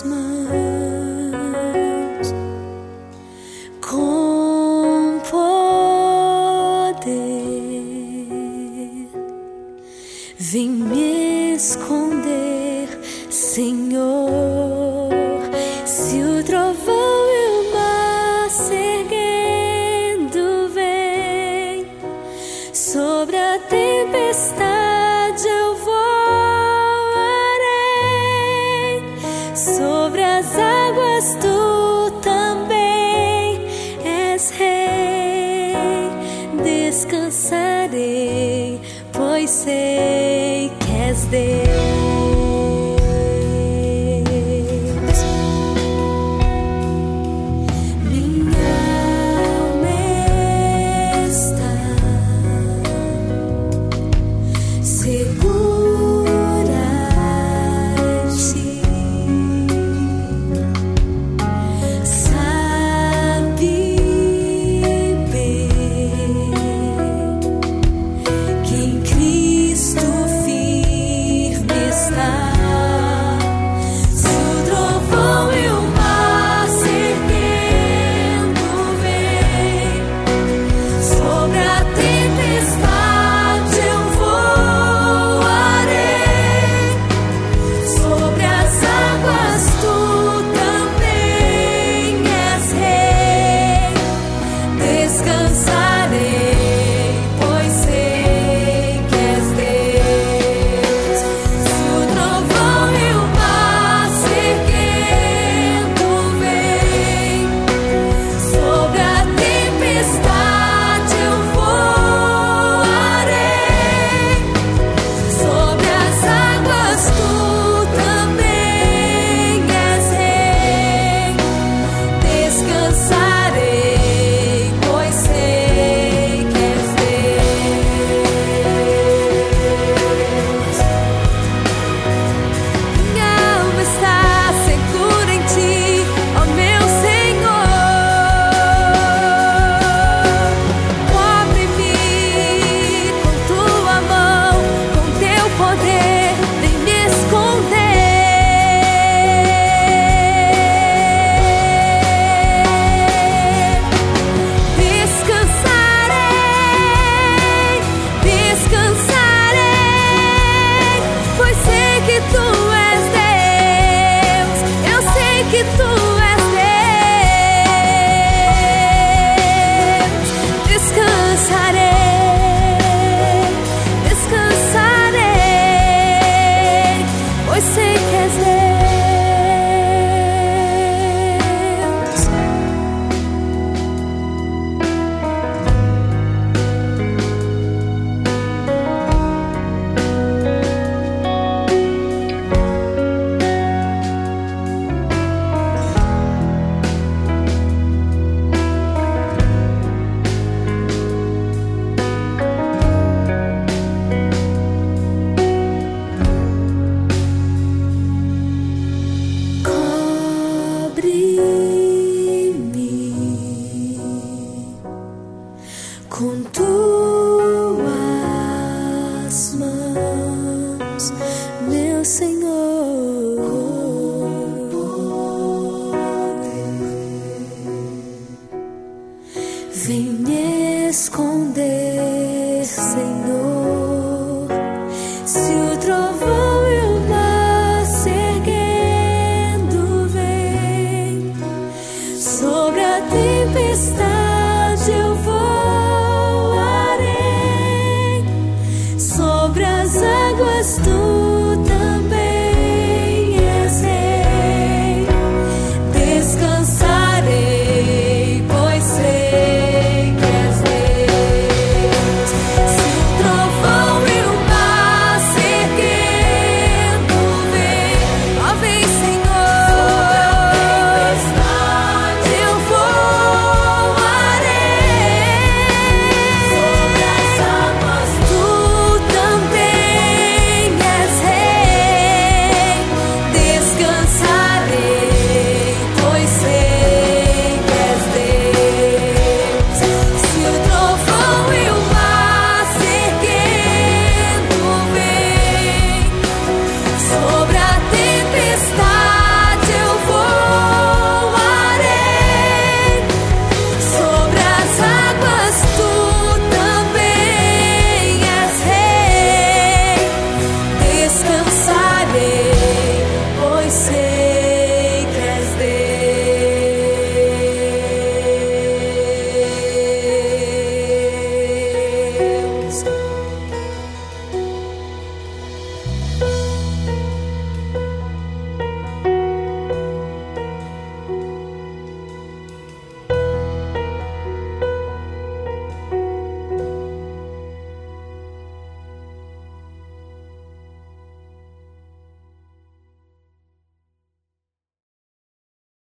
mãos com poder. Vem me esconder, Senhor, se o trovão e o mar seguindo vem sobre a tempestade. sei que Deus. because com tuas mãos, meu Senhor. Vem me esconder.